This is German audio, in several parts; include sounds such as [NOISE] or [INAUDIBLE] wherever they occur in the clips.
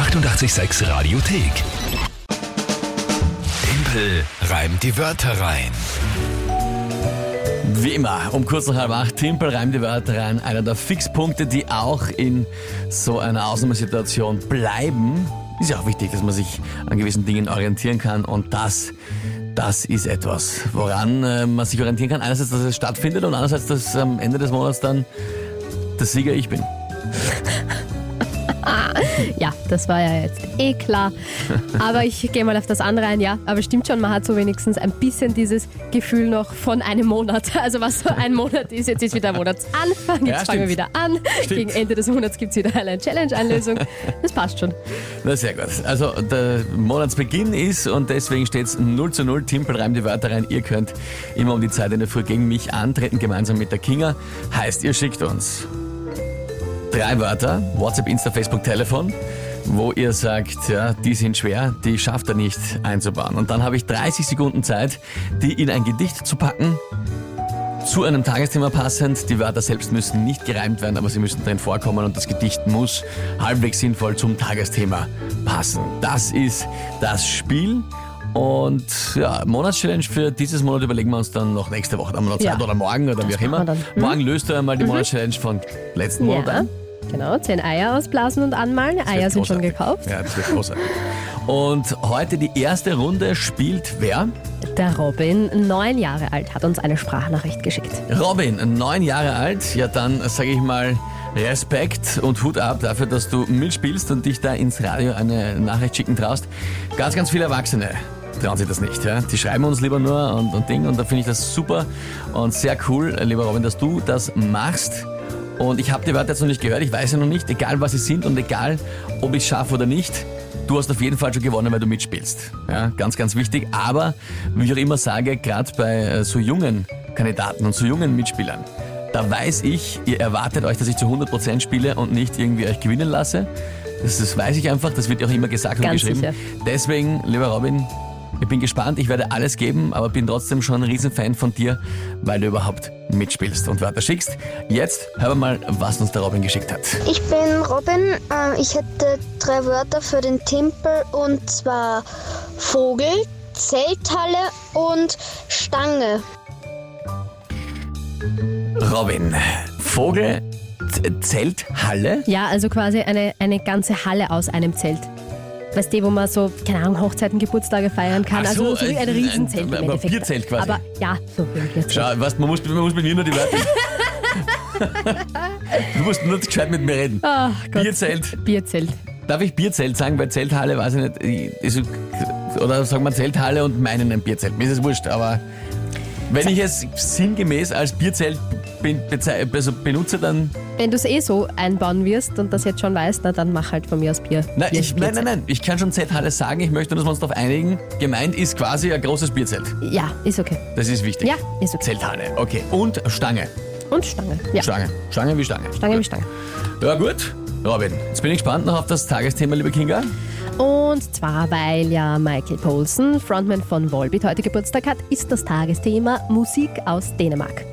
886 Radiothek. Tempel reimt die Wörter rein. Wie immer, um kurz nach halb acht, Timpel reimt die Wörter rein. Einer der Fixpunkte, die auch in so einer Ausnahmesituation bleiben. Ist ja auch wichtig, dass man sich an gewissen Dingen orientieren kann. Und das, das ist etwas, woran äh, man sich orientieren kann. Einerseits, dass es stattfindet und andererseits, dass am Ende des Monats dann der Sieger ich bin. Ja, das war ja jetzt eh klar. [LAUGHS] Aber ich gehe mal auf das andere ein, ja. Aber stimmt schon, man hat so wenigstens ein bisschen dieses Gefühl noch von einem Monat. [LAUGHS] Also was so ein Monat ist, jetzt ist wieder Monatsanfang, jetzt Ja, fangen wir wieder an. Stimmt. Gegen Ende des Monats gibt es wieder eine Challenge-Einlösung. [LAUGHS] Das passt schon. Na sehr gut. Also der Monatsbeginn ist und deswegen steht es 0 zu 0. Timpel reimt die Wörter rein. Ihr könnt immer um die Zeit in der Früh gegen mich antreten, gemeinsam mit der Kinga. Heißt, ihr schickt uns drei Wörter, WhatsApp, Insta, Facebook, Telefon, wo ihr sagt, ja, die sind schwer, die schafft er nicht einzubauen. Und dann habe ich 30 Sekunden Zeit, die in ein Gedicht zu packen, zu einem Tagesthema passend. Die Wörter selbst müssen nicht gereimt werden, aber sie müssen drin vorkommen und das Gedicht muss halbwegs sinnvoll zum Tagesthema passen. Das ist das Spiel. Und ja, Monatschallenge für dieses Monat überlegen wir uns dann noch nächste Woche. Da haben wir noch Zeit Ja. oder morgen oder wie auch immer. dann. Mhm. Morgen löst du einmal die Monatschallenge von letzten Monat Ja, ein. Genau. Zehn Eier ausblasen und anmalen. Das Eier sind schon gekauft. Ja, das wird großartig. Und heute die erste Runde spielt wer? Der Robin, neun Jahre alt, hat uns eine Sprachnachricht geschickt. Robin, neun Jahre alt. Ja, dann sage ich mal Respekt und Hut ab dafür, dass du mitspielst und dich da ins Radio eine Nachricht schicken traust. Ganz, ganz viele Erwachsene trauen sich das nicht. Ja? Die schreiben uns lieber nur und, und Ding und da finde ich das super und sehr cool, lieber Robin, dass du das machst. Und ich habe die Wörter jetzt noch nicht gehört, ich weiß ja noch nicht, egal was sie sind und egal, ob ich es schaffe oder nicht. Du hast auf jeden Fall schon gewonnen, weil du mitspielst. Ja, ganz, ganz wichtig. Aber, wie ich auch immer sage, gerade bei äh, so jungen Kandidaten und so jungen Mitspielern, da weiß ich, ihr erwartet euch, dass ich zu 100% spiele und nicht irgendwie euch gewinnen lasse. Das, das weiß ich einfach, das wird ja auch immer gesagt und Ganz geschrieben. sicher. Deswegen, lieber Robin, ich bin gespannt, ich werde alles geben, aber bin trotzdem schon ein Riesenfan von dir, weil du überhaupt mitspielst und Wörter schickst. Jetzt hören wir mal, was uns der Robin geschickt hat. Ich bin Robin. Äh, Ich hätte drei Wörter für den Tempel und zwar Vogel, Zelthalle und Stange. Robin, Vogel, Z- Zelthalle? Ja, also quasi eine, eine ganze Halle aus einem Zelt. Weißt du, wo man so, keine Ahnung, Hochzeiten, Geburtstage feiern kann. Ach so, also so wie ein ein- Riesenzelt ein- ein Endeffekt. Bierzelt quasi. Aber ja, so ein Bierzelt. Schau, weißt, man, muss, man muss mit mir nur die Wörter. [LAUGHS] du musst nur gescheit mit mir reden. Ach Gott. Bierzelt. Bierzelt. Darf ich Bierzelt sagen? Weil Zelthalle, weiß ich nicht. ich- ist- Oder sagen wir Zelthalle und meinen ein Bierzelt. Mir ist es wurscht, aber wenn ich es sinngemäß als Bierzelt ben- also benutze, dann. Wenn du es eh so einbauen wirst und das jetzt schon weißt, na, dann mach halt von mir aus Bier. Nein, Bier ich, nein, nein, nein. Ich kann schon Zelthalle sagen. Ich möchte, dass wir uns darauf einigen. Gemeint ist quasi ein großes Bierzelt. Ja, ist okay. Das ist wichtig. Ja, ist okay. Zelthalle, okay. Und Stange. Und Stange. Ja, Stange, Stange. Stange wie Stange. wie Stange. Ja, gut. Robin, jetzt bin ich gespannt noch auf das Tagesthema, liebe Kinga. Und zwar, weil ja Michael Poulsen, Frontman von Volbeat, heute Geburtstag hat, ist das Tagesthema Musik aus Dänemark.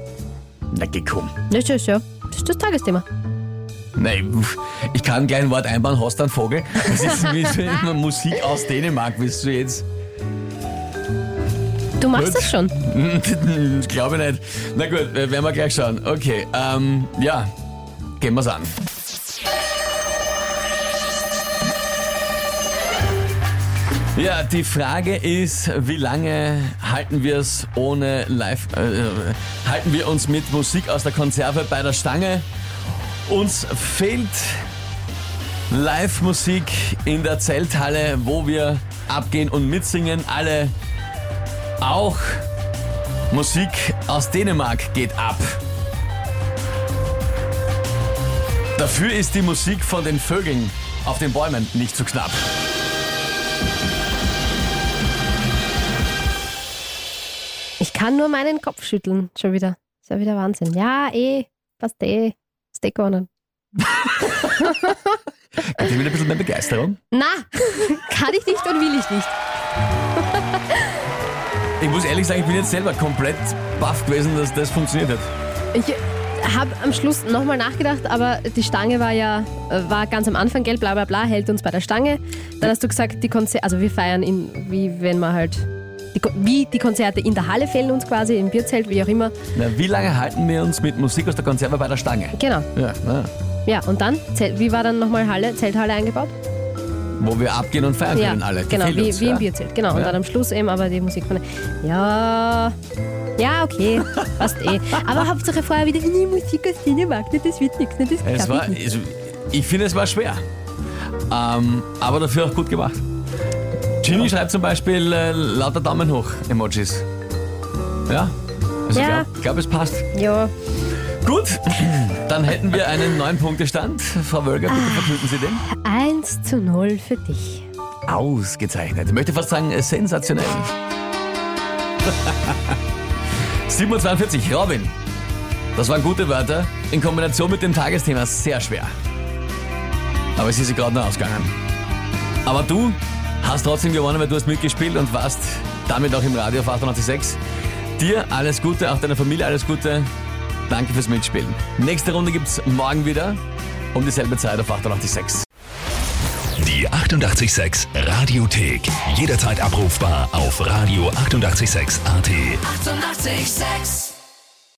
Na, komm. Das ist ja, das ist das Tagesthema. Nein, ich kann gleich ein Wort einbauen, hast du einen Vogel? Das ist wie so immer Musik aus Dänemark, willst du jetzt? Du machst Gut. das schon. [LAUGHS] Ich glaube nicht. Na gut, äh, werden wir gleich schauen. Okay, ähm, ja, gehen wir's an. Ja, die Frage ist, wie lange halten wir es ohne Live, äh, halten wir uns mit Musik aus der Konserve bei der Stange? Uns fehlt Live-Musik in der Zelthalle, wo wir abgehen und mitsingen. Alle auch Musik aus Dänemark geht ab. Dafür ist die Musik von den Vögeln auf den Bäumen nicht zu knapp. Ich kann nur meinen Kopf schütteln. Schon wieder. Ist ja wieder Wahnsinn. Ja, eh. Passt eh. Ist eh gewonnen. [LAUGHS] Gibt wieder ein bisschen mehr Begeisterung? Na, [LAUGHS] kann ich nicht und will ich nicht. [LAUGHS] Ich muss ehrlich sagen, ich bin jetzt selber komplett baff gewesen, dass das funktioniert hat. Ich habe am Schluss nochmal nachgedacht, aber die Stange war ja äh, war ganz am Anfang gelb, bla bla bla, hält uns bei der Stange. Dann hast du gesagt, die Konzer also wir feiern in, wie wenn man halt, die, wie die Konzerte in der Halle fehlen uns quasi, im Bierzelt, wie auch immer. Na, wie lange halten wir uns mit Musik aus der Konserve bei der Stange? Genau. Ja, na, Ja, und dann, Zelt, wie war dann nochmal Halle, Zelthalle eingebaut? wo wir abgehen und feiern Ja, können alle. genau, Gefällt wie, uns, wie ja? im Bierzelt. Genau, und dann am Schluss eben aber die Musik von. Ja, ja, okay, [LAUGHS] passt eh. Aber Hauptsache vorher wieder, die Musik aus Dänemark, ne, das wird nichts, das Es war, ich ich finde, es war schwer. Ähm, aber dafür auch gut gemacht. Ginny schreibt zum Beispiel äh, lauter Daumen hoch Emojis. Ja? Also Ja. ich glaube, glaub, es passt. Ja, Gut, dann hätten wir einen neun Punktestand. Frau Wölger, bitte verkünden Sie den. 1 zu 0 für dich. Ausgezeichnet. Ich möchte fast sagen, äh, sensationell. [LAUGHS] 7.42 Robin. Das waren gute Wörter. In Kombination mit dem Tagesthema sehr schwer. Aber es ist gerade noch ausgegangen. Aber du hast trotzdem gewonnen, weil du hast mitgespielt und warst damit auch im Radio auf 98.6. Dir alles Gute, auch deiner Familie alles Gute. Danke fürs Mitspielen. Nächste Runde gibt's morgen wieder um dieselbe Zeit auf 98.6. Die 88,6 Radiothek. Jederzeit abrufbar auf radio886.at. 88,6. Eighty-eight, sex.